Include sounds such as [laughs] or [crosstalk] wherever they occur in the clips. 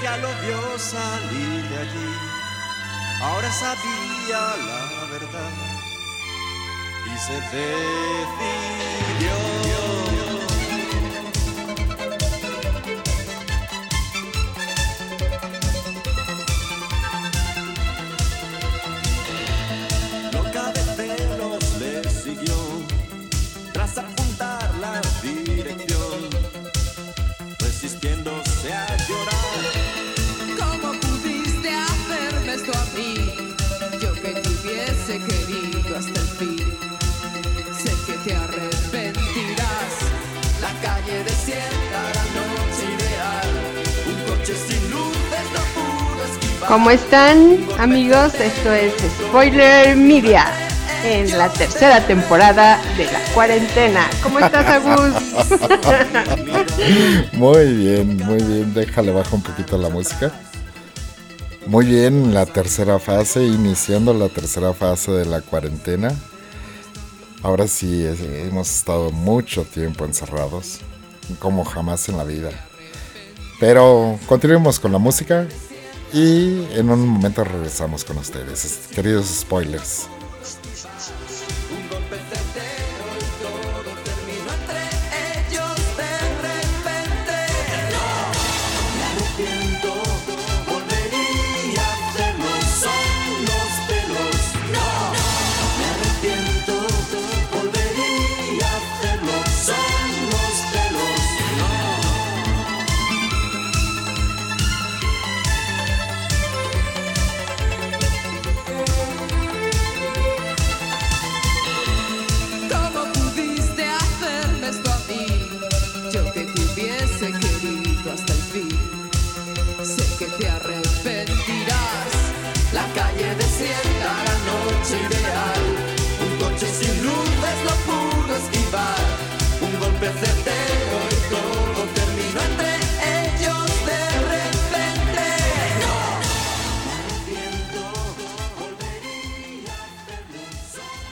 ella lo vio salir de allí. Ahora sabía la verdad y se decidió. ¿Cómo están amigos? Esto es Spoiler Media en la tercera temporada de la cuarentena. ¿Cómo estás, Agus? [laughs] Muy bien, muy bien. Déjale bajar un poquito la música. Muy bien, la tercera fase, iniciando la tercera fase de la cuarentena. Ahora sí, hemos estado mucho tiempo encerrados, como jamás en la vida. Pero continuemos con la música y en un momento regresamos con ustedes, queridos spoilers.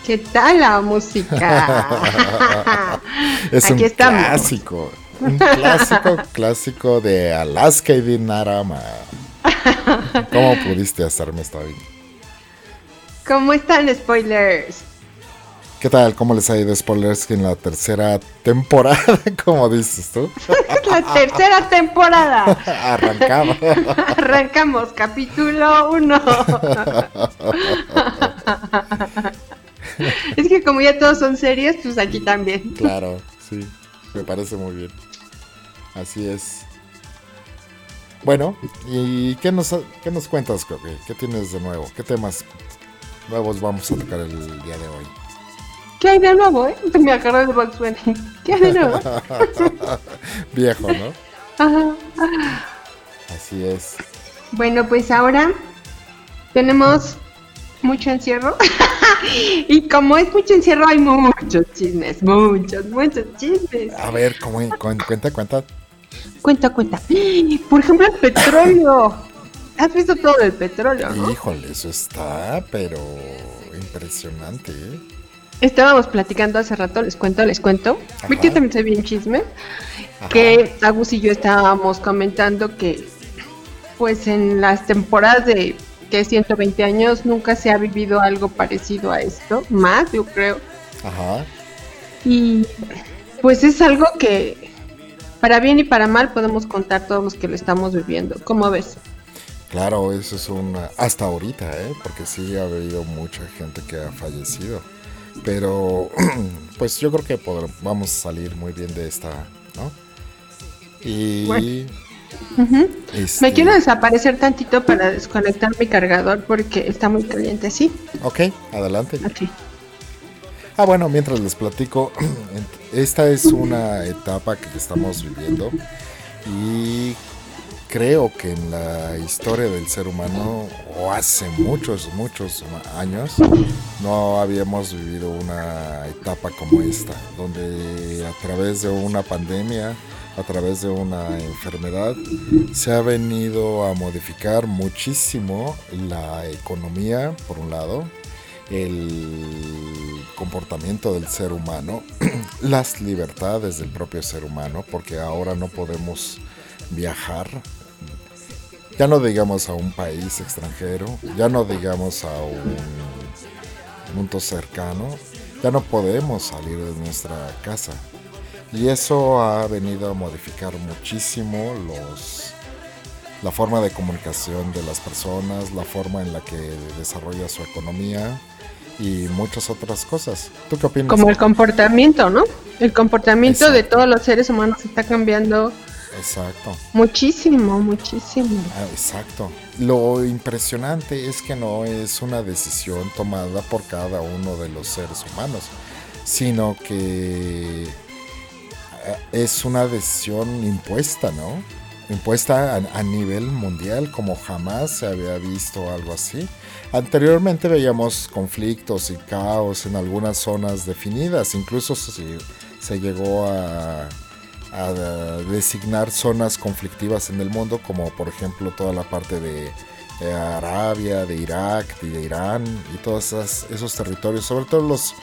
¿Qué tal la música? [laughs] Es Aquí un estamos. clásico, un clásico, [laughs] clásico de Alaska y Dinarama. ¿Cómo pudiste hacerme esta bien? ¿Cómo están, spoilers? ¿Qué tal? ¿Cómo les ha ido spoilers en la tercera temporada? [laughs] Como dices tú. La tercera temporada. Arrancamos. Arrancamos, capítulo 1. Es que como ya todos son series, pues aquí también. Claro, sí, me parece muy bien. Así es. Bueno, ¿y qué nos, qué nos cuentas, Coque? ¿Qué tienes de nuevo? ¿Qué temas nuevos vamos a tocar el día de hoy? ¿Qué hay de nuevo, eh? [laughs] Me agarré de Bunny. [laughs] ¿Qué hay de nuevo? [laughs] Viejo, ¿no? Ajá. Así es. Bueno, pues ahora tenemos mucho encierro. [laughs] y como es mucho encierro, hay muchos chismes, muchos, muchos chismes. A ver, ¿cómo, cu- cuenta, cuenta. Cuenta, cuenta. Por ejemplo, el petróleo. ¿Has visto todo el petróleo? no? Híjole, eso está, pero impresionante, ¿eh? Estábamos platicando hace rato, les cuento, les cuento. Ajá. Yo también sé bien chisme. Ajá. Que Agus y yo estábamos comentando que, pues en las temporadas de que 120 años nunca se ha vivido algo parecido a esto, más yo creo. Ajá. Y pues es algo que, para bien y para mal, podemos contar todos los que lo estamos viviendo. ¿Cómo ves? Claro, eso es una... Hasta ahorita, ¿eh? Porque sí ha habido mucha gente que ha fallecido. Pero, [clears throat] pues yo creo que podremos, vamos a salir muy bien de esta, ¿no? Y... Bueno. Este, Me quiero desaparecer tantito para desconectar mi cargador porque está muy caliente, ¿sí? Ok, adelante. Aquí. Ah, bueno, mientras les platico, [clears throat] esta es una etapa que estamos viviendo y creo que en la historia del ser humano, o hace muchos, muchos años, no habíamos vivido una etapa como esta, donde a través de una pandemia, a través de una enfermedad, se ha venido a modificar muchísimo la economía, por un lado, el comportamiento del ser humano, [clears throat] las libertades del propio ser humano, porque ahora no podemos viajar ya no digamos a un país extranjero, ya no digamos a un mundo cercano, ya no podemos salir de nuestra casa. Y eso ha venido a modificar muchísimo los la forma de comunicación de las personas, la forma en la que desarrolla su economía y muchas otras cosas. ¿Tú qué opinas? Como el comportamiento, ¿no? El comportamiento de todos los seres humanos está cambiando. Exacto. Muchísimo, muchísimo. Ah, exacto. Lo impresionante es que no es una decisión tomada por cada uno de los seres humanos, sino que es una decisión impuesta, ¿no? impuesta a, nivel mundial como jamás se había visto algo así. Anteriormente veíamos conflictos y caos en algunas zonas definidas, incluso se, se llegó a, designar zonas conflictivas en el mundo como por ejemplo toda la parte de, Arabia, de Irak y de Irán y todos esos, territorios, sobre todo los,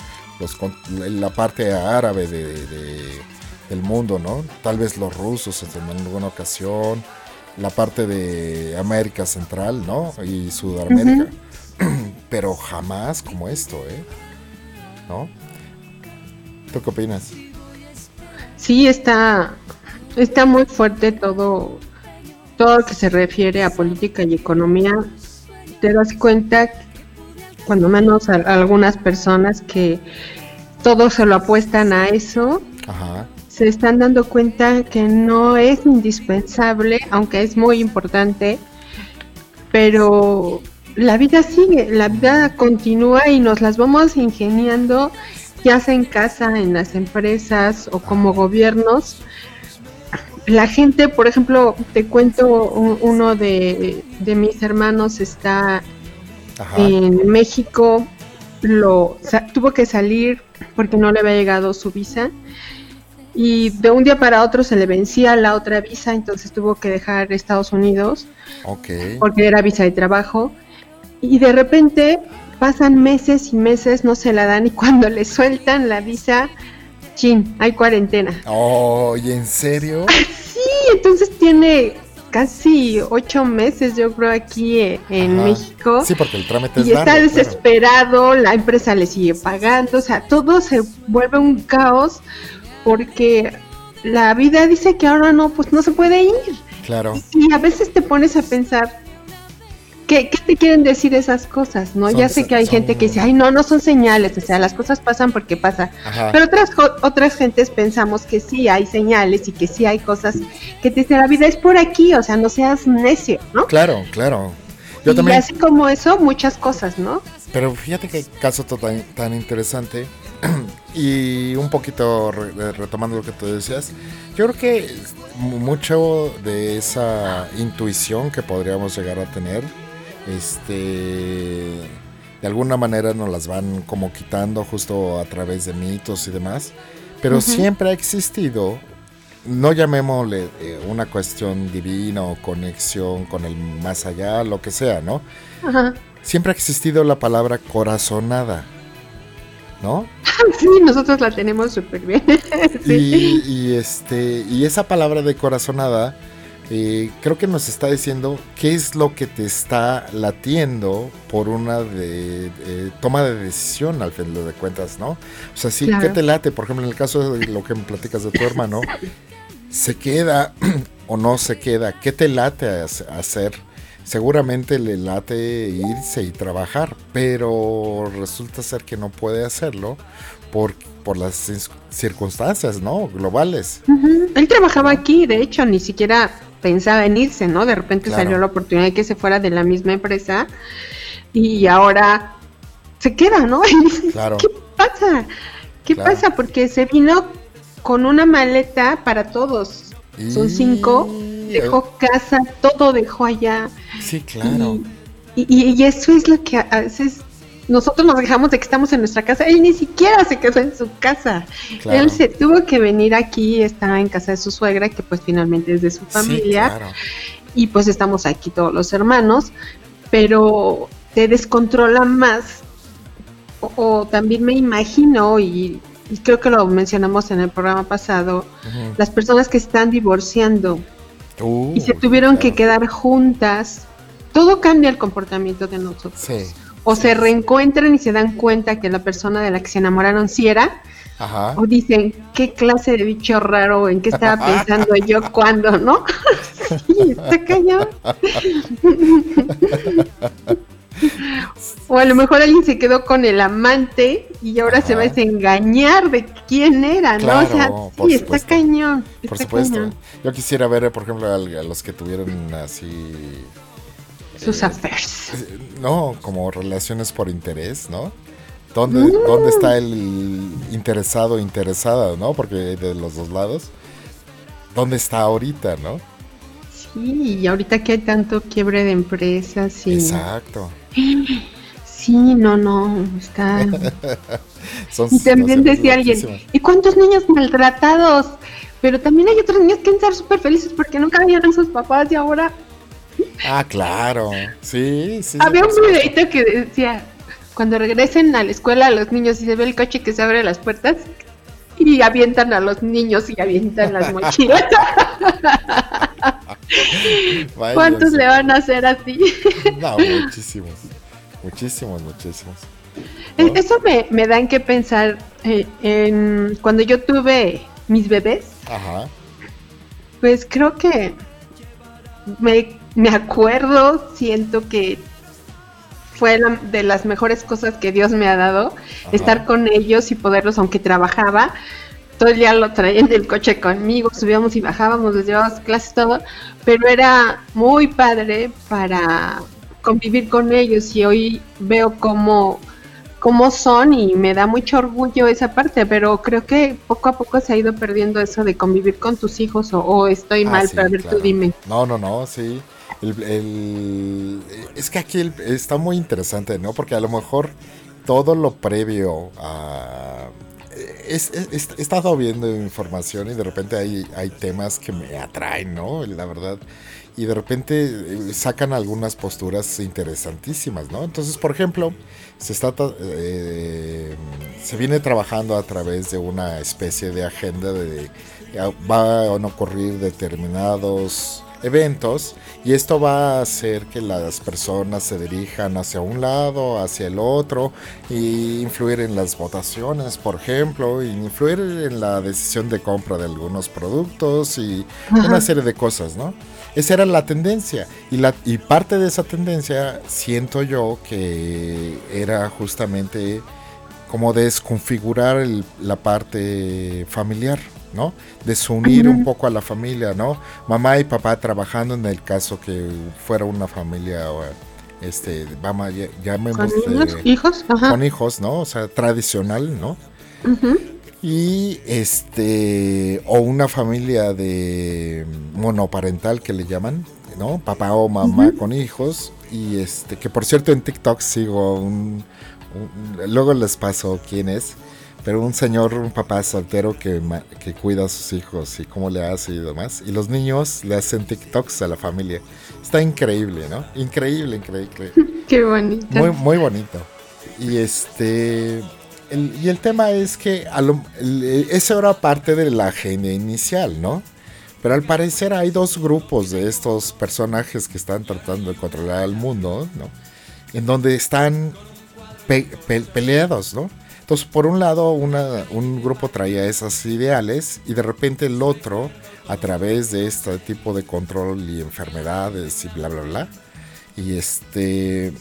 la parte árabe de del mundo, ¿no? Tal vez los rusos en alguna ocasión, la parte de América Central, ¿no? Y Sudamérica. [clears throat] Pero jamás como esto, ¿eh? ¿No? ¿Tú qué opinas? Sí, está, está muy fuerte todo, todo lo que se refiere a política y economía. Te das cuenta, cuando menos a algunas personas, que todos se lo apuestan a eso. Ajá se están dando cuenta que no es indispensable, aunque es muy importante, pero la vida sigue, la vida continúa y nos las vamos ingeniando, ya sea en casa, en las empresas o como gobiernos. La gente, por ejemplo, te cuento, uno de, mis hermanos está en México, lo tuvo que salir porque no le había llegado su visa y de un día para otro se le vencía la otra visa, entonces tuvo que dejar Estados Unidos porque era visa de trabajo y de repente pasan meses y meses, no se la dan y [laughs] cuando le sueltan la visa, chin, hay cuarentena. Oh, ¿y en serio? [laughs] sí, entonces tiene casi ocho meses, yo creo, aquí eh, en México. Sí, porque el trámite es Y está desesperado, la empresa le sigue pagando, o sea, todo se vuelve un caos porque la vida dice que ahora no, pues no se puede ir. Claro. Y a veces te pones a pensar, ¿qué, te quieren decir esas cosas? no Ya sé que hay gente que dice, ay, no, no son señales, o sea, las cosas pasan porque pasa. Pero otras, otras gentes pensamos que sí hay señales y que sí hay cosas que te dicen, la vida es por aquí, o sea, no seas necio, ¿no? Claro, claro. Yo y también... así como eso, muchas cosas, ¿no? Pero fíjate que caso tan, tan interesante [clears throat] y un poquito retomando lo que tú decías, yo creo que mucho de esa intuición que podríamos llegar a tener, este, de alguna manera nos las van como quitando justo a través de mitos y demás, pero siempre ha existido, no llamémosle eh, una cuestión divina o conexión con el más allá, lo que sea, ¿no? Siempre ha existido la palabra corazonada ¿no? [laughs] Sí, nosotros la tenemos súper bien. [laughs] y, este, y esa palabra de corazonada, eh, creo que nos está diciendo qué es lo que te está latiendo por una de, toma de decisión al fin de cuentas, ¿no? O sea, sí, ¿qué te late? Por ejemplo, en el caso de lo que me platicas de tu [laughs] hermano, ¿se queda [clears throat] o no se queda? ¿Qué te late hacer? Seguramente le late irse y trabajar, pero resulta ser que no puede hacerlo por, por las circunstancias, ¿no? Globales. Él trabajaba aquí, de hecho, ni siquiera pensaba en irse, ¿no? De repente salió la oportunidad de que se fuera de la misma empresa y ahora se queda, ¿no? [laughs] Claro. ¿Qué pasa? ¿Qué pasa? Porque se vino con una maleta para todos. Son cinco dejó casa, todo dejó allá. Sí, claro. Y, eso es lo que a veces nosotros nos dejamos de que estamos en nuestra casa. Él ni siquiera se quedó en su casa. Él se tuvo que venir aquí, está en casa de su suegra, que pues finalmente es de su familia. Y pues estamos aquí todos los hermanos, pero te descontrola más. O, también me imagino, y, creo que lo mencionamos en el programa pasado, las personas que están divorciando Uh, y se tuvieron que quedar juntas, todo cambia el comportamiento de nosotros. Sí. O sí, se sí. reencuentran y se dan cuenta que la persona de la que se enamoraron sí era, Ajá. o dicen, ¿qué clase de bicho raro? ¿En qué estaba [laughs] pensando yo cuando, no? [laughs] sí, está cañón. [laughs] o a lo mejor alguien se quedó con el amante y ahora se va a desengañar de quién era, ¿no? O sea, Claro, sí, está cañón. Por supuesto. cañón. Yo quisiera ver, por ejemplo, a, los que tuvieron así. Sus eh, affairs. eh, No, como relaciones por interés, ¿no? ¿Dónde, Mm. ¿Dónde está el interesado, interesada, no? Porque de los dos lados. ¿Dónde está ahorita, no? Sí, y ahorita que hay tanto quiebre de empresas y... Exacto. Sí, no, no, está... [laughs] Son Y también decía alguien. ¿y cuántos niños maltratados? Pero también hay otros niños que han estar súper felices porque nunca vieron a sus papás y ahora... Ah, claro. Sí, sí. Había un videito que decía, cuando regresen a la escuela los niños y se ve el coche que se abre las puertas y avientan a los niños y avientan las mochilas. [laughs] ¿Cuántos le van a hacer así? No, muchísimos. Muchísimos, muchísimos. Eso me, me dan que pensar eh, en cuando yo tuve mis bebés, Ajá. pues creo que me, me acuerdo, siento que fue la- de las mejores cosas que Dios me ha dado, Ajá. estar con ellos y poderlos, aunque trabajaba, todo el día lo traían del coche conmigo, subíamos y bajábamos, les llevábamos clases, todo, pero era muy padre para convivir con ellos y hoy veo cómo, cómo son y me da mucho orgullo esa parte, pero creo que poco a poco se ha ido perdiendo eso de convivir con tus hijos o, o estoy Ah, mal, sí, pero a ver claro. tú dime. No, no, no, sí. El- es que aquí el- está muy interesante, ¿no? Porque a lo mejor todo lo previo a... es- es- he estado viendo información y de repente hay, hay temas que me atraen, ¿no? La verdad. Y de repente eh, sacan algunas posturas interesantísimas, ¿no? Entonces, por ejemplo, se está eh, se viene trabajando a través de una especie de agenda de ya van a ocurrir determinados eventos y esto va a hacer que las personas se dirijan hacia un lado, hacia el otro y influir en las votaciones, por ejemplo, y influir en la decisión de compra de algunos productos y Ajá. una serie de cosas, ¿no? Esa era la tendencia y, la, y parte de esa tendencia siento yo que era justamente como desconfigurar el- la parte familiar, ¿no? Desunir un poco a la familia, ¿no? Mamá y papá trabajando en el caso que fuera una familia, o, este, vamos, ¿Con llamemos niños? de- ¿Hijos? Ajá. con hijos, ¿no? O sea, tradicional, ¿no? Y este, o una familia de monoparental que le llaman, ¿no? Papá o mamá con hijos. Y este, que por cierto en TikTok sigo un, un- luego les paso quién es, pero un señor, un papá soltero que, que cuida a sus hijos y cómo le hace y demás. Y los niños le hacen TikToks a la familia. Está increíble, ¿no? Increíble, increíble. [laughs] Qué bonito. Muy, muy bonito. Y este. el- y el tema es que a lo, el- era parte de la agenda inicial, ¿no? Pero al parecer hay dos grupos de estos personajes que están tratando de controlar al mundo, ¿no? En donde están pe- pe- peleados, ¿no? Entonces, por un lado, un grupo traía esos ideales y de repente el otro, a través de este tipo de control y enfermedades y bla, bla, bla, y este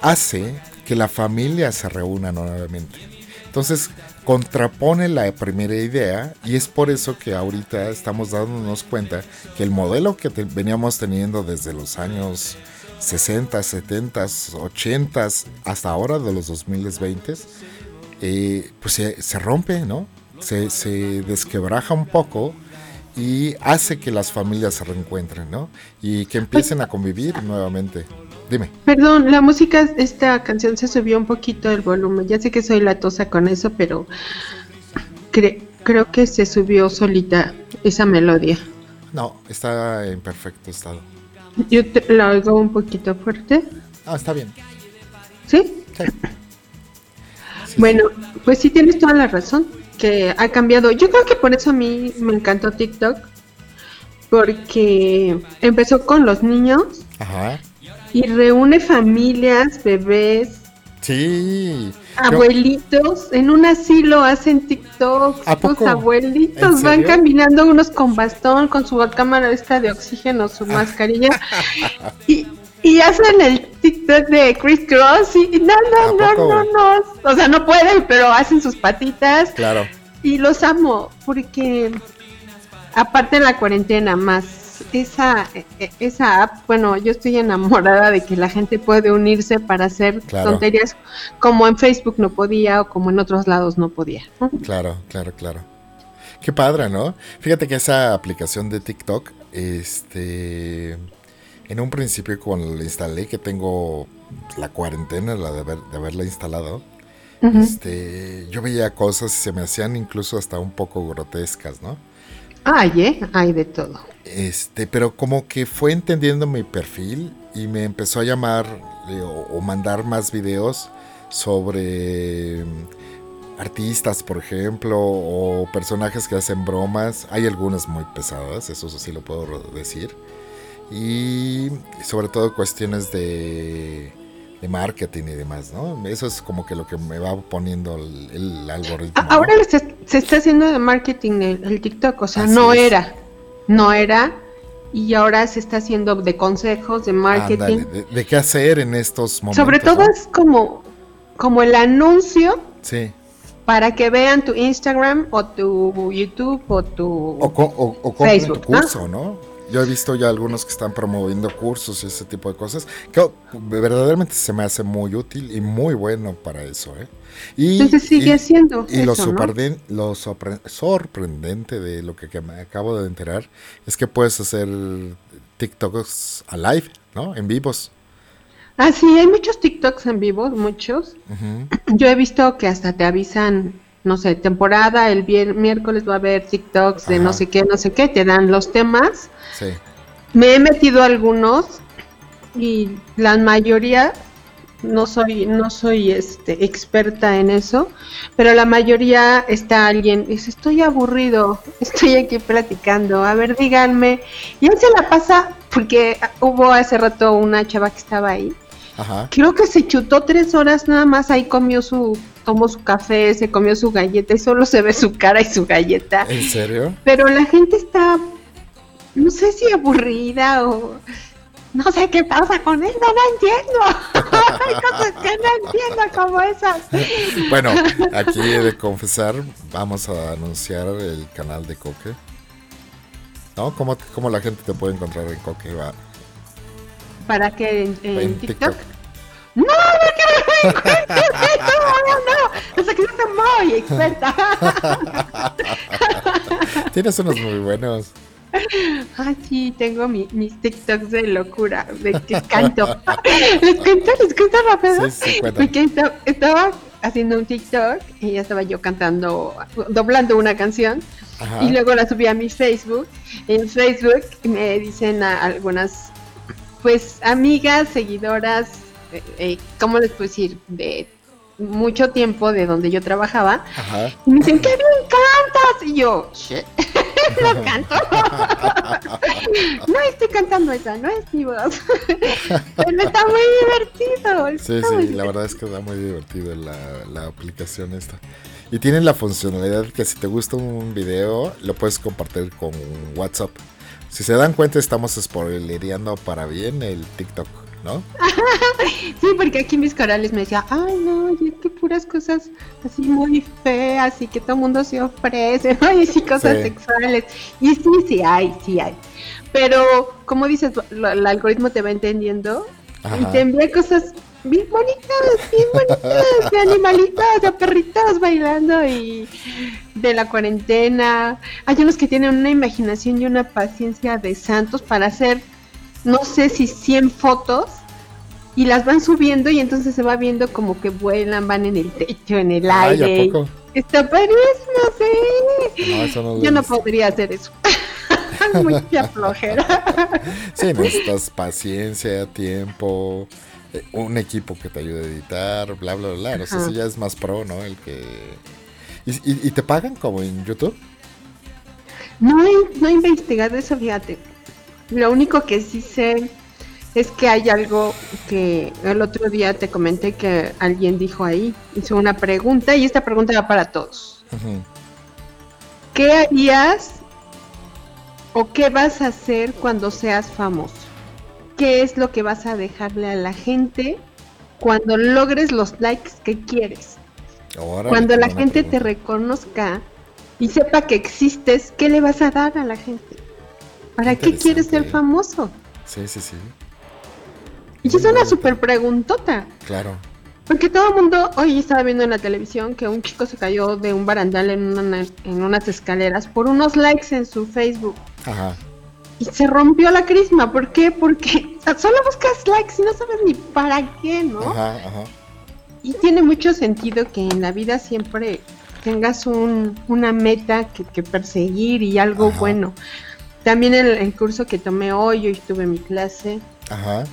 hace que la familia se reúna nuevamente. Entonces contrapone la primera idea y es por eso que ahorita estamos dándonos cuenta que el modelo que veníamos teniendo desde los años 60, 70, 80 hasta ahora de los 2020 eh, pues se, se rompe, ¿no? Se, se desquebraja un poco y hace que las familias se reencuentren, ¿no? Y que empiecen a convivir nuevamente. Dime. Perdón, la música, esta canción se subió un poquito el volumen. Ya sé que soy latosa con eso, pero cre- creo que se subió solita esa melodía. No, está en perfecto estado. Yo te- la oigo un poquito fuerte. Ah, está bien. ¿Sí? Sí. [laughs] Bueno, pues sí tienes toda la razón, que ha cambiado. Yo creo que por eso a mí me encantó TikTok, porque empezó con los niños Ajá. y reúne familias, bebés, Sí. Yo- abuelitos. En un asilo hacen TikTok. ¿A Los abuelitos van caminando unos con bastón, con su cámara esta de oxígeno, su mascarilla. [laughs] y, y hacen el TikTok de Chris Cross y no, ¿A no, no, no, no. O sea, no pueden, pero hacen sus patitas. Claro. Y los amo porque aparte de la cuarentena más esa e- e- esa app, bueno, yo estoy enamorada de que la gente puede unirse para hacer Claro. tonterías como en Facebook no podía o como en otros lados no podía. ¿no? Claro, claro, claro. Qué padre, ¿no? Fíjate que esa aplicación de TikTok, este, en un principio cuando la instalé, que tengo la cuarentena, la de, haber- de haberla instalado, este, yo veía cosas y se me hacían incluso hasta un poco grotescas, ¿no? Ay, ¿eh? Hay de todo. Este, pero como que fue entendiendo mi perfil y me empezó a llamar eh, o, o mandar más videos sobre mm, artistas, por ejemplo, o personajes que hacen bromas. Hay algunas muy pesadas, eso sí lo puedo decir. Y sobre todo cuestiones de, de marketing y demás, ¿no? Eso es como que lo que me va poniendo el, el algoritmo. Ahora se, se está haciendo de marketing el, el TikTok, o sea, Así no es. era, no era, y ahora se está haciendo de consejos, de marketing. De, de qué hacer en estos momentos. Sobre todo ¿no? es como, como el anuncio Sí. para que vean tu Instagram o tu YouTube o tu... O, o, o Facebook, tu curso, ¿no? Yo he visto ya algunos que están promoviendo cursos y ese tipo de cosas, que oh, verdaderamente se me hace muy útil y muy bueno para eso, ¿eh? Y, Entonces sigue y- haciendo y lo, eso, ¿no? sorprenden- lo sorpre- sorprendente de lo que, que me acabo de enterar es que puedes hacer TikToks a live, ¿no? En vivos. Ah, sí, hay muchos TikToks en vivo, muchos. Yo he visto que hasta te avisan, no sé, temporada, el miércoles va a haber TikToks de no sé qué, no sé qué, te dan los temas. Sí. Me he metido algunos y la mayoría no soy no soy este experta en eso, pero la mayoría está alguien dice, "Estoy aburrido, [laughs] estoy aquí platicando, a ver, díganme." Y él se la pasa porque hubo hace rato una chava que estaba ahí. Ajá. Creo que se chutó tres horas nada más, ahí comió su tomó su café, se comió su galleta y solo se ve su cara y su galleta. ¿En serio? Pero la gente está, no sé si aburrida o no sé qué pasa con él, no, entiendo. [laughs] Hay cosas que no entiendo como esas. Bueno, aquí he de confesar, vamos a anunciar el canal de Coque. ¿No? ¿Cómo, cómo la gente te puede encontrar en Coque? Va, ¿Para en, en en TikTok? No, no quiero me encuentres, [laughs] no, no, no. Sea que yo soy muy experta. [laughs] Tienes unos muy buenos. Ah, sí, tengo mi- mis TikToks de locura, de que canto. [laughs] les cuento, les cuento rápido. Sí, sí. Porque esta- estaba haciendo un TikTok y ya estaba yo cantando, doblando una canción. Ajá. Y luego la subí a mi Facebook. En Facebook me dicen a algunas, pues, amigas, seguidoras, eh, eh, ¿cómo les puedo decir? De mucho tiempo de donde yo trabajaba. Ajá. Y me dicen, ¡qué bien cantas! Y yo, "Shit, [laughs] no canto. no estoy cantando esa, no es mi voz. [laughs] Pero está muy divertido. Sí, está muy sí, la verdad es que da muy divertido la, la aplicación esta. Y tiene la funcionalidad que si te gusta un video, lo puedes compartir con WhatsApp. Si se dan cuenta, estamos spoilereando para bien el TikTok, ¿no? [laughs] Sí, porque aquí mis corales me decía, ay no, y es que puras cosas así muy feas y que todo el mundo se ofrece, [laughs] ¿no? Y sí, cosas Sí. sexuales. Y sí, sí hay, sí hay. Pero, como dices, lo- el algoritmo te va entendiendo y te envía cosas bien bonitas, bien bonitas, de animalitos, de perritos bailando y de la cuarentena. Hay unos que tienen una imaginación y una paciencia de santos para hacer, no sé si 100 fotos y las van subiendo y entonces se va viendo como que vuelan, van en el techo, en el Ay, aire. ¿a poco? Está padrísimo, sí. No, eso no Yo no podría hacer eso. [laughs] Mucha [laughs] flojera. Sí, necesitas paciencia, tiempo, eh, un equipo que te ayude a editar, bla, bla, bla. O sea, Ajá. eso ya es más pro, ¿no? El que... ¿Y, y- y te pagan como en YouTube? No he, no he investigado eso, fíjate. Lo único que sí sé es que hay algo que el otro día te comenté que alguien dijo ahí, hizo una pregunta y esta pregunta va para todos. ¿Qué harías o qué vas a hacer cuando seas famoso? ¿Qué es lo que vas a dejarle a la gente cuando logres los likes que quieres? Órale, Cuando la gente te reconozca y sepa que existes, ¿qué le vas a dar a la gente? ¿Para qué quieres ser famoso? Sí, sí, sí. Y es una super preguntota. Claro. Porque todo el mundo hoy estaba viendo en la televisión que un chico se cayó de un barandal en, una- en unas escaleras por unos likes en su Facebook. Ajá. Y se rompió la crisma. ¿Por qué? Porque o sea, solo buscas likes y no sabes ni para qué, ¿no? Ajá, ajá. Y tiene mucho sentido que en la vida siempre tengas un, una meta que, que perseguir y algo Ajá. bueno. También el, el curso que tomé hoy, hoy tuve mi clase. Ajá.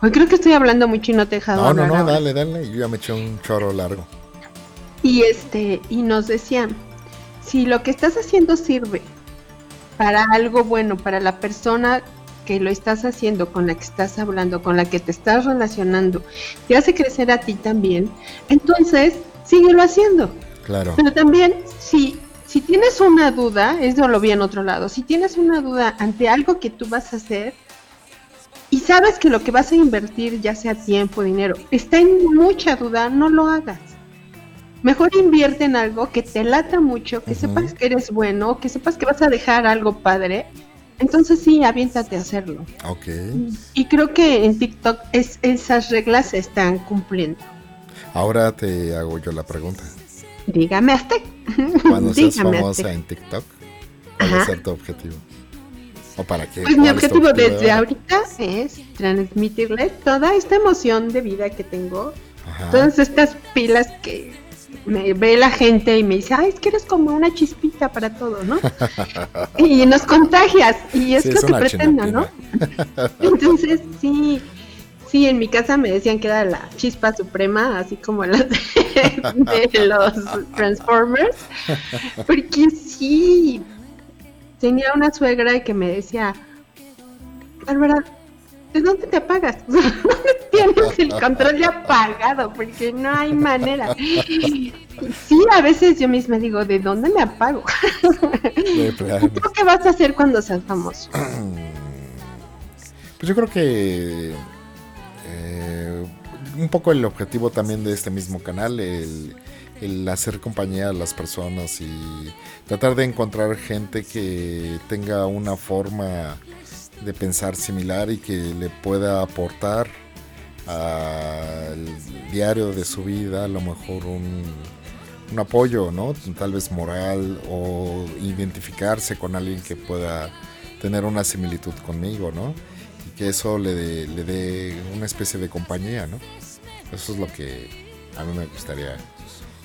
Hoy creo que estoy hablando mucho y no te he dejado No, no, no, ahora. dale, dale. Yo ya me eché un choro largo. Y este, y nos decían, si lo que estás haciendo sirve para algo bueno, para la persona que lo estás haciendo, con la que estás hablando, con la que te estás relacionando, te hace crecer a ti también, entonces síguelo haciendo. Claro. Pero también, si, si tienes una duda, eso lo vi en otro lado, si tienes una duda ante algo que tú vas a hacer y sabes que lo que vas a invertir, ya sea tiempo, dinero, está en mucha duda, no lo hagas. Mejor invierte en algo que te lata mucho, que sepas que eres bueno, que sepas que vas a dejar algo padre. Entonces sí, aviéntate a hacerlo. Ok. Y creo que en TikTok es, esas reglas se están cumpliendo. Ahora te hago yo la pregunta. Dígame hasta. Cuando seas Dígame famosa en TikTok, ¿cuál va a ser tu objetivo? ¿O para qué? Pues mi ¿Cuál es tu objetivo desde ahorita es transmitirle toda esta emoción de vida que tengo, Ajá. todas estas pilas que me ve la gente y me dice, ay, es que eres como una chispita para todo, ¿no? [laughs] y nos contagias, y es Sí, lo es que pretendo, ¿no? Entonces, sí, sí, en mi casa me decían que era la chispa suprema, así como las de, [laughs] de los Transformers, porque sí, tenía una suegra que me decía, Bárbara, ¿de dónde te apagas? ¿Dónde [laughs] tienes el control de apagado? Porque no hay manera. Sí, a veces yo misma digo, ¿de dónde me apago? ¿Tú qué vas a hacer cuando seas famoso? Pues yo creo que eh, un poco el objetivo también de este mismo canal, el, hacer compañía a las personas y tratar de encontrar gente que tenga una forma de pensar similar y que le pueda aportar al diario de su vida a lo mejor un, un apoyo, ¿no? Tal vez moral o identificarse con alguien que pueda tener una similitud conmigo, ¿no? Que eso le dé, le dé una especie de compañía, ¿no? Eso es lo que a mí me gustaría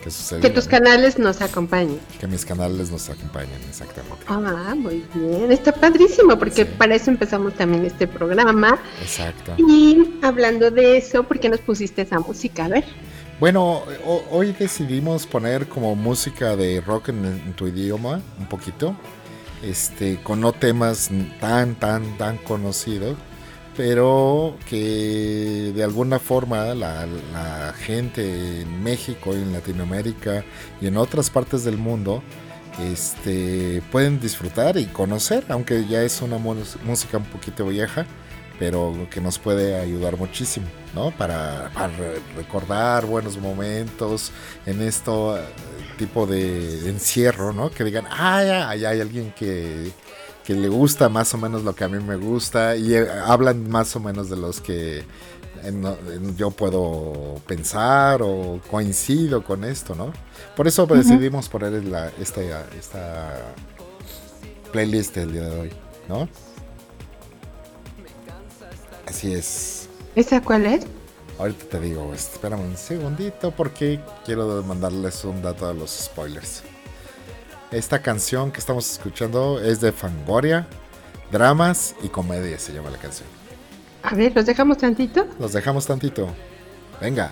que sucediera. Que tus ¿no? canales nos acompañen. Que mis canales nos acompañen, exactamente. Ah, muy bien. Está padrísimo porque Sí. para eso empezamos también este programa. Exacto. Y hablando de eso, ¿por qué nos pusiste esa música? A ver. Bueno, ho- hoy decidimos poner como música de rock en, en tu idioma, un poquito, este, con no temas tan, tan, tan conocidos, pero que de alguna forma la, gente en México en Latinoamérica y en otras partes del mundo este, pueden disfrutar y conocer, aunque ya es una música un poquito vieja, pero que nos puede ayudar muchísimo, ¿no? Para, para re- recordar buenos momentos en esto eh, tipo de encierro, ¿no? Que digan, ah, ya, ya hay alguien que, que le gusta más o menos lo que a mí me gusta y eh, hablan más o menos de los que en- en- yo puedo pensar o coincido con esto, ¿no? Por eso decidimos poner la, esta, esta playlist el día de hoy, ¿no? Así es. ¿Esa cuál es? Ahorita te digo, espérame un segundito porque quiero mandarles un dato a los spoilers. Esta canción que estamos escuchando es de Fangoria, Dramas y Comedia se llama la canción. A ver, ¿los dejamos tantito? Los dejamos tantito. Venga.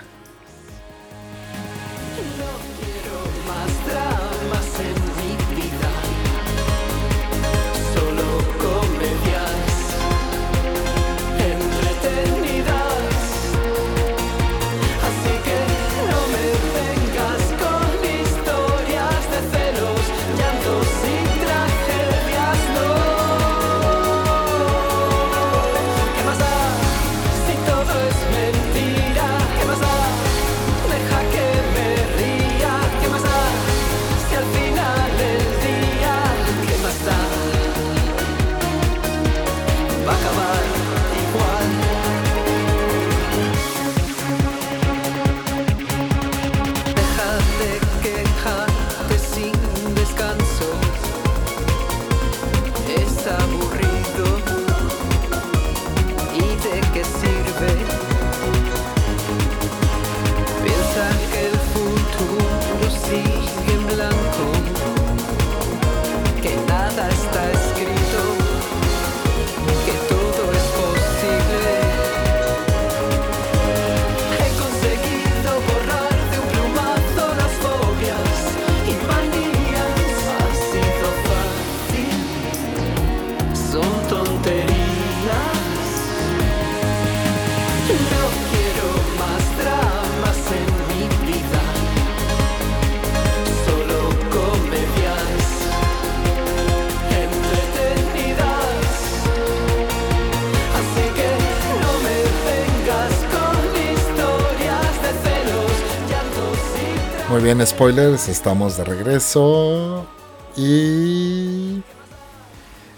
Muy bien, spoilers, estamos de regreso. Y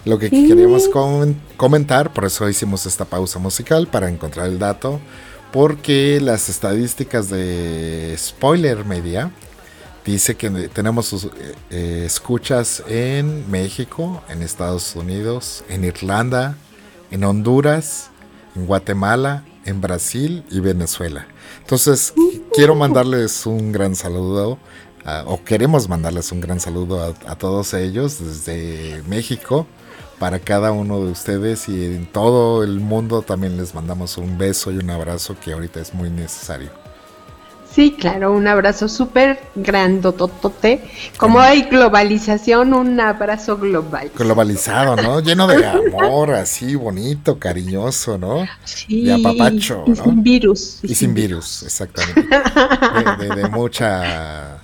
lo que queríamos comen- comentar, por eso hicimos esta pausa musical para encontrar el dato, porque las estadísticas de Spoiler Media dice que tenemos eh, eh, escuchas en México, en Estados Unidos, en Irlanda, en Honduras, en Guatemala, en Brasil y Venezuela. Entonces, quiero mandarles un gran saludo, o queremos mandarles un gran saludo a todos ellos desde México, para cada uno de ustedes y en todo el mundo también les mandamos un beso y un abrazo que ahorita es muy necesario. Sí, claro, un abrazo súper grandototote. Como hay globalización, un abrazo global. Globalizado, ¿no? Lleno de amor, así bonito, cariñoso, ¿no? Sí, de apapacho, y ¿no? sin virus. Y sin virus, exactamente. De, de- de mucha...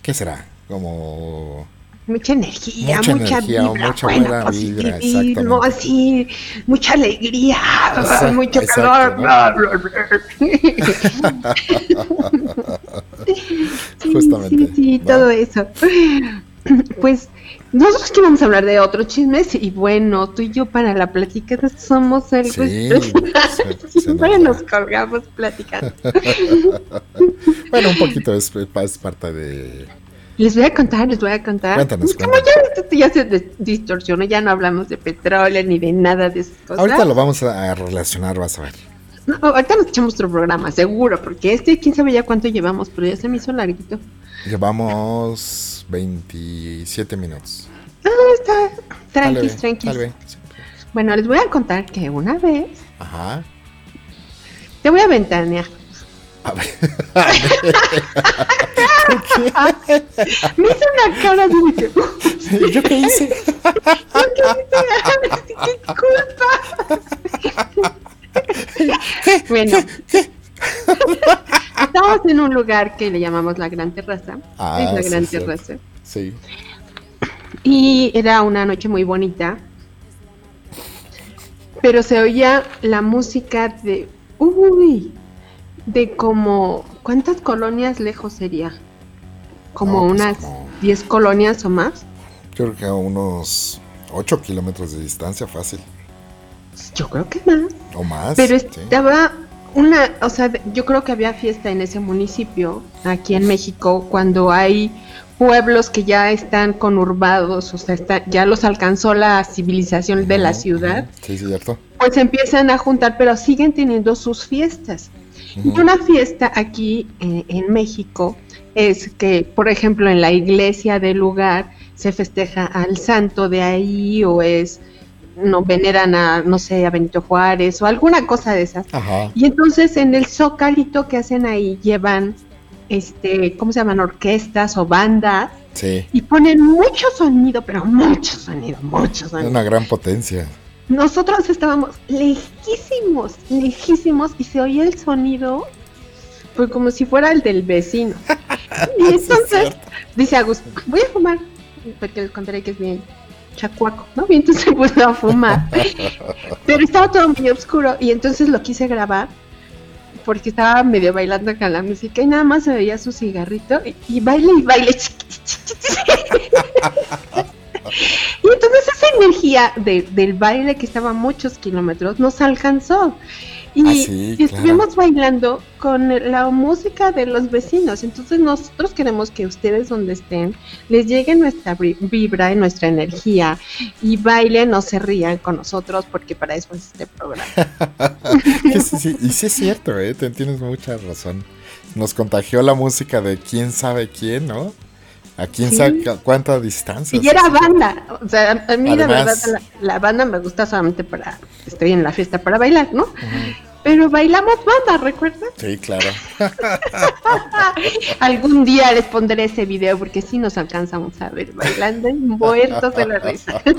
¿Qué será? Como... Mucha energía, Mucha mucha, energía, vibra, mucha buena buena vibra, positivismo, así, mucha alegría, [laughs] Exacto, mucho exacto, calor, ¿no? bla, bla, bla. [laughs] Sí, Justamente, Sí, sí, ¿no? todo eso. [clears throat] Pues nosotros que vamos a hablar de otros chismes y bueno, tú y yo para la plática somos algo Sí, se- se Siempre [laughs] nos colgamos platicando. Bueno, un poquito es, es parte de... Les voy a contar, les voy a contar. Cuéntanos, Como cuéntanos. ya, esto ya se distorsionó, ya no hablamos de petróleo ni de nada de esas cosas. Ahorita lo vamos a, relacionar, vas a ver. No, ahorita nos echamos otro programa, seguro, porque este, quién sabe ya cuánto llevamos, pero ya se me hizo larguito. Llevamos 27 minutos. Ah, está, tranquis, tranquis. Sí. Bueno, les voy a contar que una vez, Ajá. te voy a ventanear. [laughs] A ver. Me hizo una cara de que, ¿Yo qué hice? ¡qué culpa! bueno, estamos en un lugar que le llamamos la Gran Terraza. Ah, es la sí, Gran. Terraza. Sí. Y era una noche muy bonita. Pero se oía la música de. Uy. De como. ¿Cuántas colonias lejos sería? Como No, pues unas como- 10 colonias o más. Yo creo que a unos 8 kilómetros de distancia fácil. Yo creo que más. O más. Pero sí. estaba una. O sea, yo creo que había fiesta en ese municipio, aquí en México, cuando hay pueblos que ya están conurbados, o sea, está- ya los alcanzó la civilización de la ciudad. Sí, cierto. pues empiezan a juntar, pero siguen teniendo sus fiestas. Y una fiesta aquí eh, en México es que, por ejemplo, en la iglesia del lugar se festeja al santo de ahí o es, no veneran a, no sé, a Benito Juárez o alguna cosa de esas. Ajá. Y entonces en el zocalito que hacen ahí llevan, este, ¿cómo se llaman? Orquestas o bandas Sí. y ponen mucho sonido, pero mucho sonido, mucho sonido. una gran potencia. Nosotros estábamos lejísimos, lejísimos y se oía el sonido pues como si fuera el del vecino. [laughs] Y entonces dice Agus, voy a fumar, porque les contaré que es bien chacuaco, ¿no? Y entonces se puso a fumar. [laughs] Pero estaba todo muy oscuro y entonces lo quise grabar porque estaba medio bailando con la música y nada más se veía su cigarrito y, y baile y baile. [laughs] Y entonces esa energía de- del baile que estaba a muchos kilómetros nos alcanzó. Y, Ah, sí, y estuvimos bailando con la música de los vecinos. Entonces nosotros queremos que ustedes donde estén les llegue nuestra vi- vibra y nuestra energía y bailen o se rían con nosotros porque para eso es este programa. [laughs] Que sí, sí, Y sí es cierto, ¿eh? Te tienes mucha razón. Nos contagió la música de quién sabe quién, ¿no? A quién Sí. sabe cu- cuánta distancia. Y era banda, o sea, a mí la Además- verdad la, la banda me gusta solamente para, estoy en la fiesta para bailar, ¿no? Pero bailamos banda, ¿recuerdan? Sí, claro. [laughs] Algún día les pondré ese video porque sí nos alcanzamos a ver bailando y muertos de la risa. [laughs]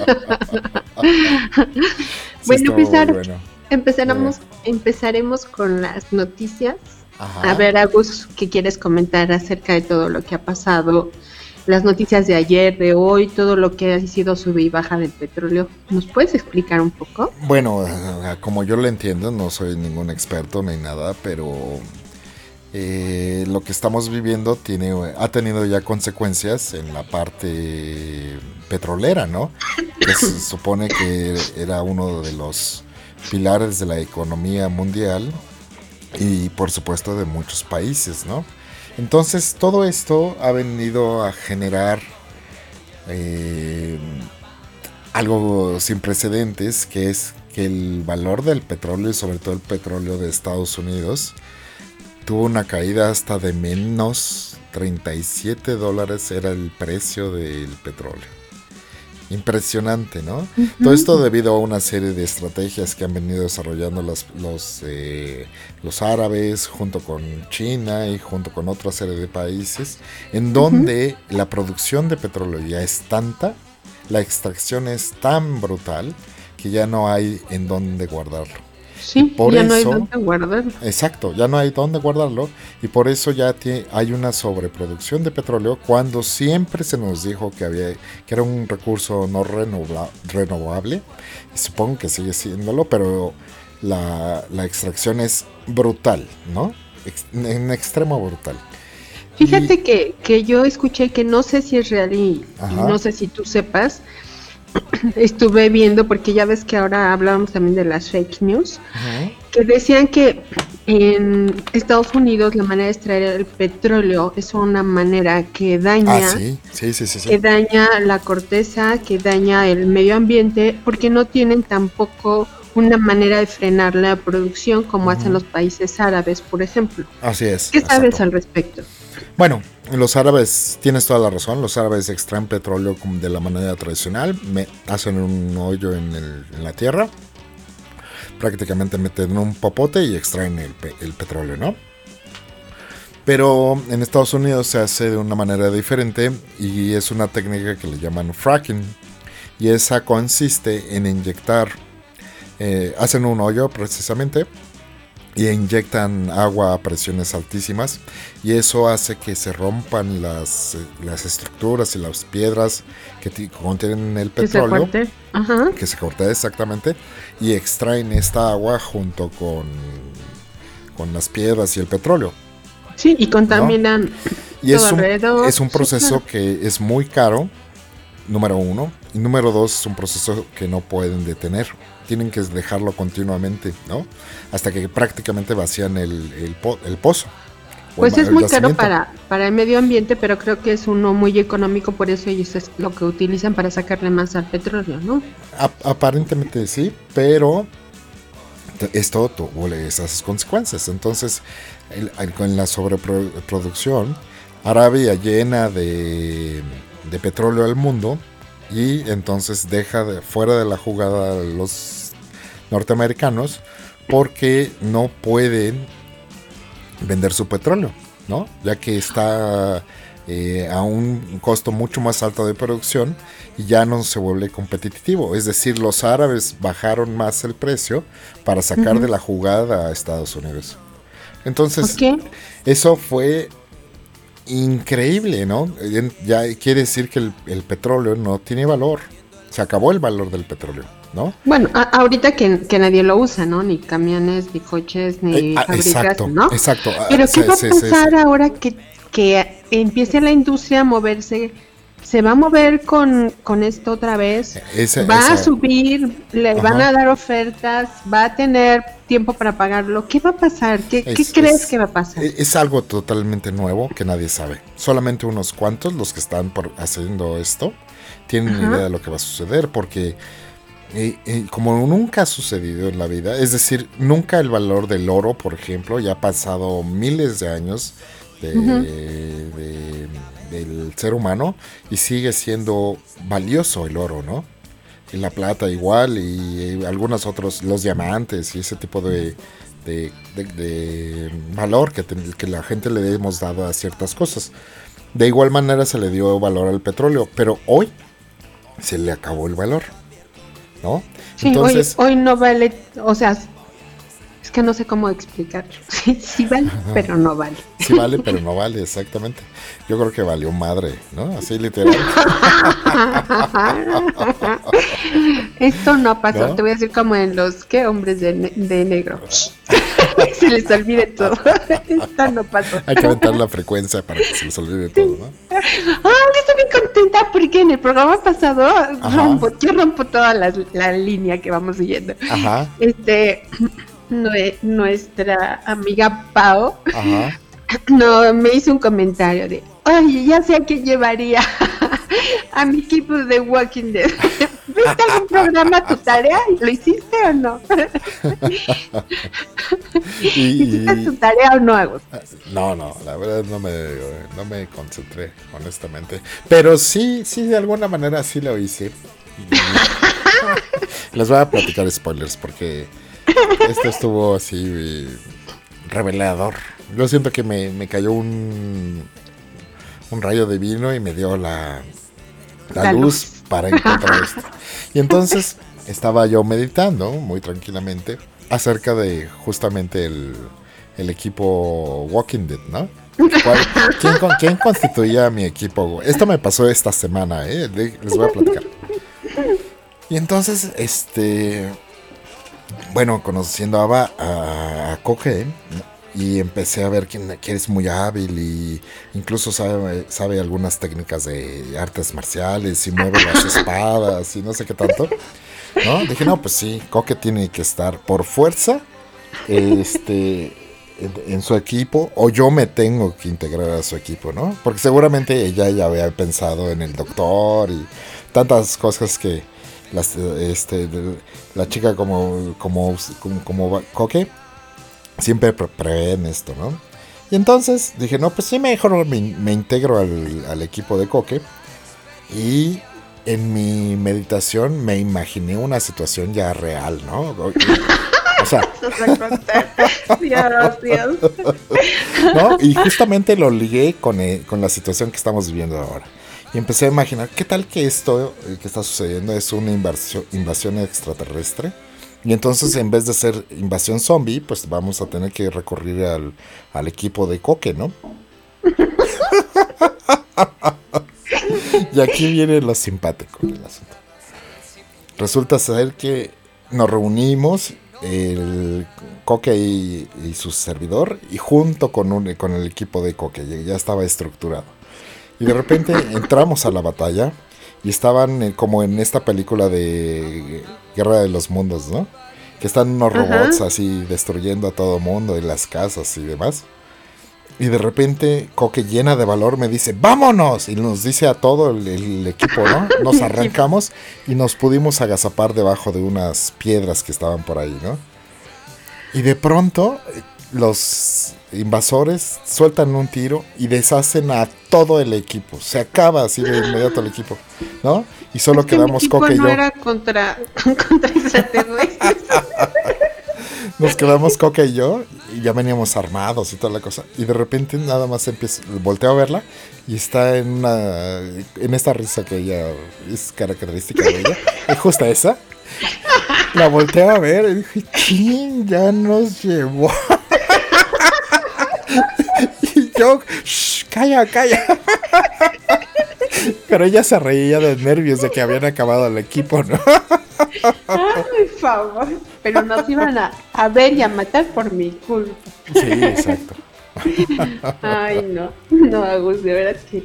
Sí, [laughs] Bueno, Pizarro, muy bueno. empezaremos, empezaremos con las noticias. Ajá. A ver, Agus, ¿qué quieres comentar acerca de todo lo que ha pasado? Las noticias de ayer, de hoy, todo lo que ha sido sube y baja del petróleo. ¿Nos puedes explicar un poco? Bueno, como yo lo entiendo, no soy ningún experto ni nada, pero eh, lo que estamos viviendo tiene, ha tenido ya consecuencias en la parte petrolera, ¿no? [laughs] Que se supone que era uno de los pilares de la economía mundial y por supuesto de muchos países, ¿no? Entonces todo esto ha venido a generar eh, algo sin precedentes, que es que el valor del petróleo, y sobre todo el petróleo de Estados Unidos, tuvo una caída hasta de menos 37 dólares era el precio del petróleo. Impresionante, ¿no? Todo esto debido a una serie de estrategias que han venido desarrollando los, los, eh, los árabes junto con China y junto con otra serie de países, en donde la producción de petróleo ya es tanta, la extracción es tan brutal que ya no hay en dónde guardarlo. Sí, por ya no hay eso- dónde guardar. Exacto, ya no hay dónde guardarlo y por eso ya hay una sobreproducción de petróleo cuando siempre se nos dijo que había que era un recurso no renova- renovable. Y supongo que sigue siéndolo, pero la, la extracción es brutal, ¿no? Ex- en extremo brutal. Fíjate que, que yo escuché que no sé si es real y, y no sé si tú sepas. Estuve viendo, porque ya ves que ahora hablábamos también de las fake news, que decían que en Estados Unidos la manera de extraer el petróleo es una manera que daña, Ah, sí, sí, sí, sí. sí. que daña la corteza, que daña el medio ambiente, porque no tienen tampoco una manera de frenar la producción como hacen los países árabes, por ejemplo. Así es. ¿Qué sabes exacto. al respecto? Bueno, los árabes, tienes toda la razón, los árabes extraen petróleo de la manera tradicional, hacen un hoyo en, el- en la tierra, prácticamente meten un popote y extraen el petróleo, ¿no? Pero en Estados Unidos se hace de una manera diferente y es una técnica que le llaman fracking. Y esa consiste en inyectar, eh, hacen un hoyo precisamente y inyectan agua a presiones altísimas y eso hace que se rompan las, eh, las estructuras y las piedras que ti- contienen el Que se petróleo corte. Ajá. que se corta exactamente y extraen esta agua junto con, con las piedras y el petróleo. Sí, y contaminan Y es un, alrededor. es un Sí, proceso claro. que es muy caro, número uno, y número dos es un proceso que no pueden detener. Tienen que dejarlo continuamente, ¿no? Hasta que prácticamente vacían el, el, po- el pozo. Pues el- es muy caro para, para el medio ambiente, pero creo que es uno muy económico, por eso ellos es lo que utilizan para sacarle más al petróleo, ¿no? Ap- aparentemente sí, pero esto tuvo esas consecuencias. Entonces, con la sobreproducción, Arabia llena de, de petróleo al mundo y entonces deja de- fuera de la jugada los norteamericanos porque no pueden vender su petróleo, ¿no? Ya que está eh, a un costo mucho más alto de producción y ya no se vuelve competitivo. Es decir, los árabes bajaron más el precio para sacar de la jugada a Estados Unidos. Entonces, eso fue increíble, ¿no? Ya quiere decir que el, el petróleo no tiene valor. Se acabó el valor del petróleo, ¿no? Bueno, a- ahorita que, que nadie lo usa, ¿no? Ni camiones, ni coches, ni Eh, ah, fábricas, exacto, ¿no? exacto. Ah, Pero sí, ¿qué va a sí, sí, sí. pasar ahora que, que empiece la industria a moverse? ¿Se va a mover con, con esto otra vez? Va a subir, le Ajá. van a dar ofertas, va a tener tiempo para pagarlo. ¿Qué va a pasar? ¿Qué, qué Es- crees es- que va a pasar? e- Es algo totalmente nuevo que nadie sabe. Solamente unos cuantos, los que están por haciendo esto, tienen Ajá. idea de lo que va a suceder, porque eh, eh, como nunca ha sucedido en la vida, es decir, nunca el valor del oro, por ejemplo, ya ha pasado miles de años de- de- del ser humano y sigue siendo valioso el oro, ¿no? Y la plata igual y, eh, algunos otros, los diamantes y ese tipo de, de, de- de valor que, que la gente le hemos dado a ciertas cosas. De igual manera se le dio valor al petróleo, pero hoy se le acabó el valor, ¿no? Sí, Entonces, hoy, hoy no vale, o sea, Es que no sé cómo explicarlo. [laughs] Sí, vale, pero no vale. Sí vale, pero no vale, exactamente. Yo creo que valió madre, ¿no? Así literal. [laughs] Esto no pasó. Te voy a decir como en los ¿qué? hombres de, de negro. [laughs] se les olvide todo. Esto no pasó. Hay que aventar la frecuencia para que se les olvide todo, ¿no? Ah, estoy bien contenta porque en el programa pasado rompo, yo rompo toda la, la, línea que vamos siguiendo. Ajá. Este, [clears throat] nuestra amiga Pau Ajá. [clears throat] No, me hizo un comentario de, oye, ya sé a quién llevaría [laughs] a mi equipo de Walking Dead. [laughs] ¿Viste algún programa tu tarea? ¿Lo hiciste o no? [laughs] ¿Hiciste tu tarea o no, Agustín? No, no, la verdad no me, no me concentré, honestamente. Pero sí, sí, de alguna manera sí lo hice. [laughs] Les voy a platicar spoilers porque esto estuvo así revelador. Yo siento que me, cayó un, un rayo de vino y me dio la, la, luz, para encontrar esto. Y entonces estaba yo meditando muy tranquilamente acerca de justamente el, el equipo Walking Dead, ¿no? ¿quién, ¿Quién constituía mi equipo? Esto me pasó esta semana, ¿eh? les voy a platicar. Y entonces, este, bueno, conociendo a, a, a y empecé a ver que, que, es muy hábil y incluso sabe, sabe algunas técnicas de artes marciales y mueve las [laughs] espadas y no sé qué tanto. ¿No? Dije, no, pues sí, Coque tiene que estar por fuerza este, en, su equipo o yo me tengo que integrar a su equipo, ¿no? Porque seguramente ella ya había pensado en el doctor y tantas cosas que las, este, la chica como, como, como, como Coque siempre prevén esto, ¿no? Y entonces dije, no, pues sí, mejor me, me integro al, al, equipo de Coque. Y en mi meditación me imaginé una situación ya real, ¿no? O sea, [laughs] Dios, Dios. [laughs] ¿no? Y justamente lo ligué con, eh, con la situación que estamos viviendo ahora. Y empecé a imaginar, ¿qué tal que esto eh, que está sucediendo es una invasión, invasión extraterrestre? Y entonces en vez de ser invasión zombie, pues vamos a tener que recurrir al, al equipo de Coque, ¿no? [laughs] y aquí viene lo simpático del asunto. Resulta ser que nos reunimos el Coque y, su servidor y junto con, un, con el equipo de Coque, ya estaba estructurado. Y de repente entramos a la batalla y estaban eh, como en esta película de Guerra de los Mundos, ¿no? Que están unos robots así destruyendo a todo mundo y las casas y demás. Y de repente Coque llena de valor me dice, vámonos. Y nos dice a todo el, equipo, ¿no? [laughs] Nos arrancamos y nos pudimos agazapar debajo de unas piedras que estaban por ahí, ¿no? Y de pronto los invasores sueltan un tiro y deshacen a todo el equipo. Se acaba así de inmediato el equipo, ¿no? Y solo quedamos Coque y yo. era contra, [laughs] contra [laughs] Nos quedamos Coque y yo y ya veníamos armados y toda la cosa. Y de repente nada más empiezo, volteo a verla y está en una en esta risa que ella es característica de ella. [laughs] Es justa esa. La volteo a ver y dije, ¿quién ya nos llevó? [laughs] y yo, Shh, calla, calla. [laughs] Pero ella se reía de nervios de que habían acabado el equipo, ¿no? Ay, favor. Pero nos iban a, a ver y a matar por mi culpa. Sí, exacto. Ay, no. No, Agus, de verdad que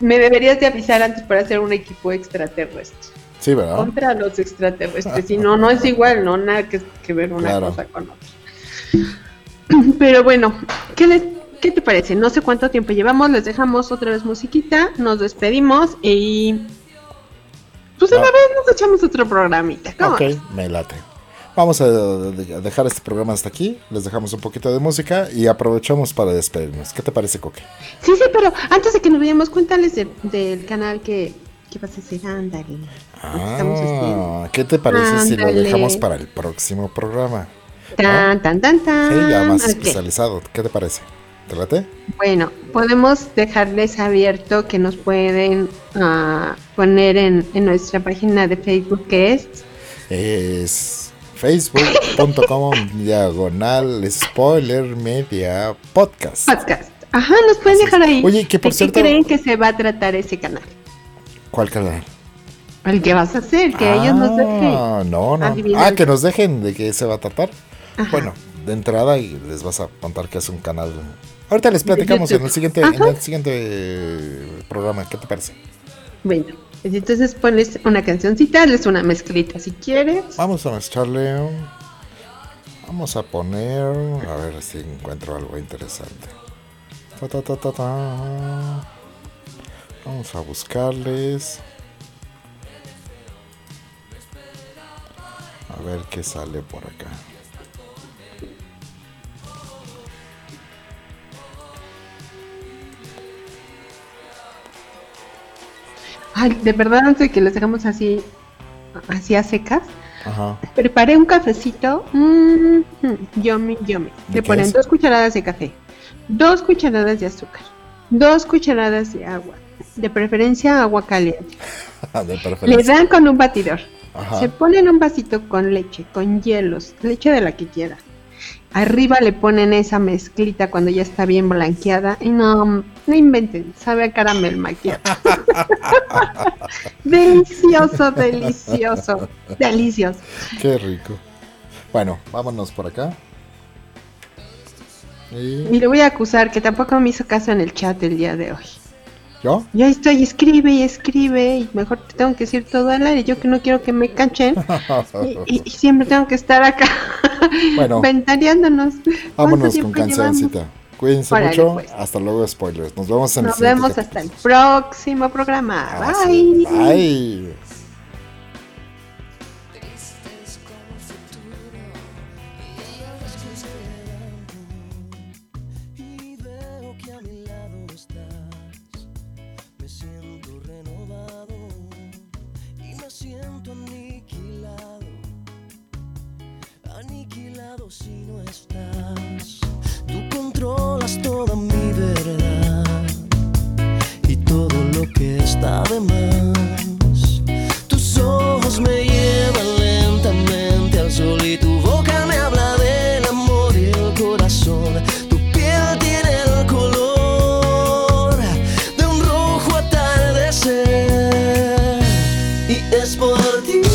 me deberías de avisar antes para hacer un equipo extraterrestre. Sí, ¿verdad? Contra los extraterrestres. Si no, no es igual, no nada que, que ver una cosa con otra. [laughs] Pero bueno, ¿qué, ¿qué te parece? No sé cuánto tiempo llevamos, les dejamos otra vez musiquita, nos despedimos y pues una vez nos echamos otro programita. Ok, me late. Vamos a dejar este programa hasta aquí, les dejamos un poquito de música y aprovechamos para despedirnos. ¿Qué te parece, Coque? Sí, sí, pero antes de que nos vayamos, cuéntales del canal que, que vas a hacer, ándale. Ah, ¿qué te parece si lo dejamos para el próximo programa? Tan, tan, tan, tan. Sí, ya más especializado. ¿Qué te parece? ¿Te late? Bueno, podemos dejarles abierto que nos pueden uh, poner en, en, nuestra página de Facebook, que es... Es Facebook.com [laughs] diagonal spoiler media podcast. Podcast. Ajá, nos pueden Así dejar ahí. Oye, que por ¿De cierto- qué creen que se va a tratar ese canal? ¿Cuál canal? El que vas a hacer, que ellos nos dejen. Ah, no, no. Adivinar. Ah, que nos dejen de qué se va a tratar. Ajá. Bueno, de entrada y les vas a contar que es un canal. Ahorita les platicamos en el siguiente, en el siguiente eh, programa. ¿Qué te parece? Bueno, pues entonces pones una cancioncita, les una mezclita si quieres. Vamos a mezclarle. Vamos a poner. A ver si encuentro algo interesante. Ta, ta, ta, ta, ta. Vamos a buscarles. A ver qué sale por acá. Ay, de verdad, antes de que les dejamos así, así a secas, Ajá. preparé un cafecito. Mmm, yummy, yummy. ¿De Le ponen es? dos cucharadas de café, dos cucharadas de azúcar, dos cucharadas de agua, de preferencia agua caliente. [laughs] De Le dan con un batidor. Ajá. Se ponen un vasito con leche, con hielos, leche de la que quiera. Arriba le ponen esa mezclita cuando ya está bien blanqueada. Y no, no inventen, sabe a caramel maquiado. [laughs] delicioso, delicioso, delicioso. Qué rico. Bueno, vámonos por acá. ¿Y Y le voy a acusar que tampoco me hizo caso en el chat el día de hoy. Yo? Ahí estoy, escribe y escribe, y mejor te tengo que decir todo al aire. Yo que no quiero que me cachen. Y, [laughs] y- y siempre tengo que estar acá [laughs] Bueno. ventaneándonos. ¿Cuánto Vámonos con cancioncita. Cuídense Órale, mucho. pues. Hasta luego, spoilers. Nos vemos en Nos el vemos hasta el próximo programa. capítulo. Bye. Bye. toda mi verdad y todo lo que está de más. Tus ojos me llevan lentamente al sol y tu boca me habla del amor y el corazón. Tu piel tiene el color de un rojo atardecer y es por ti.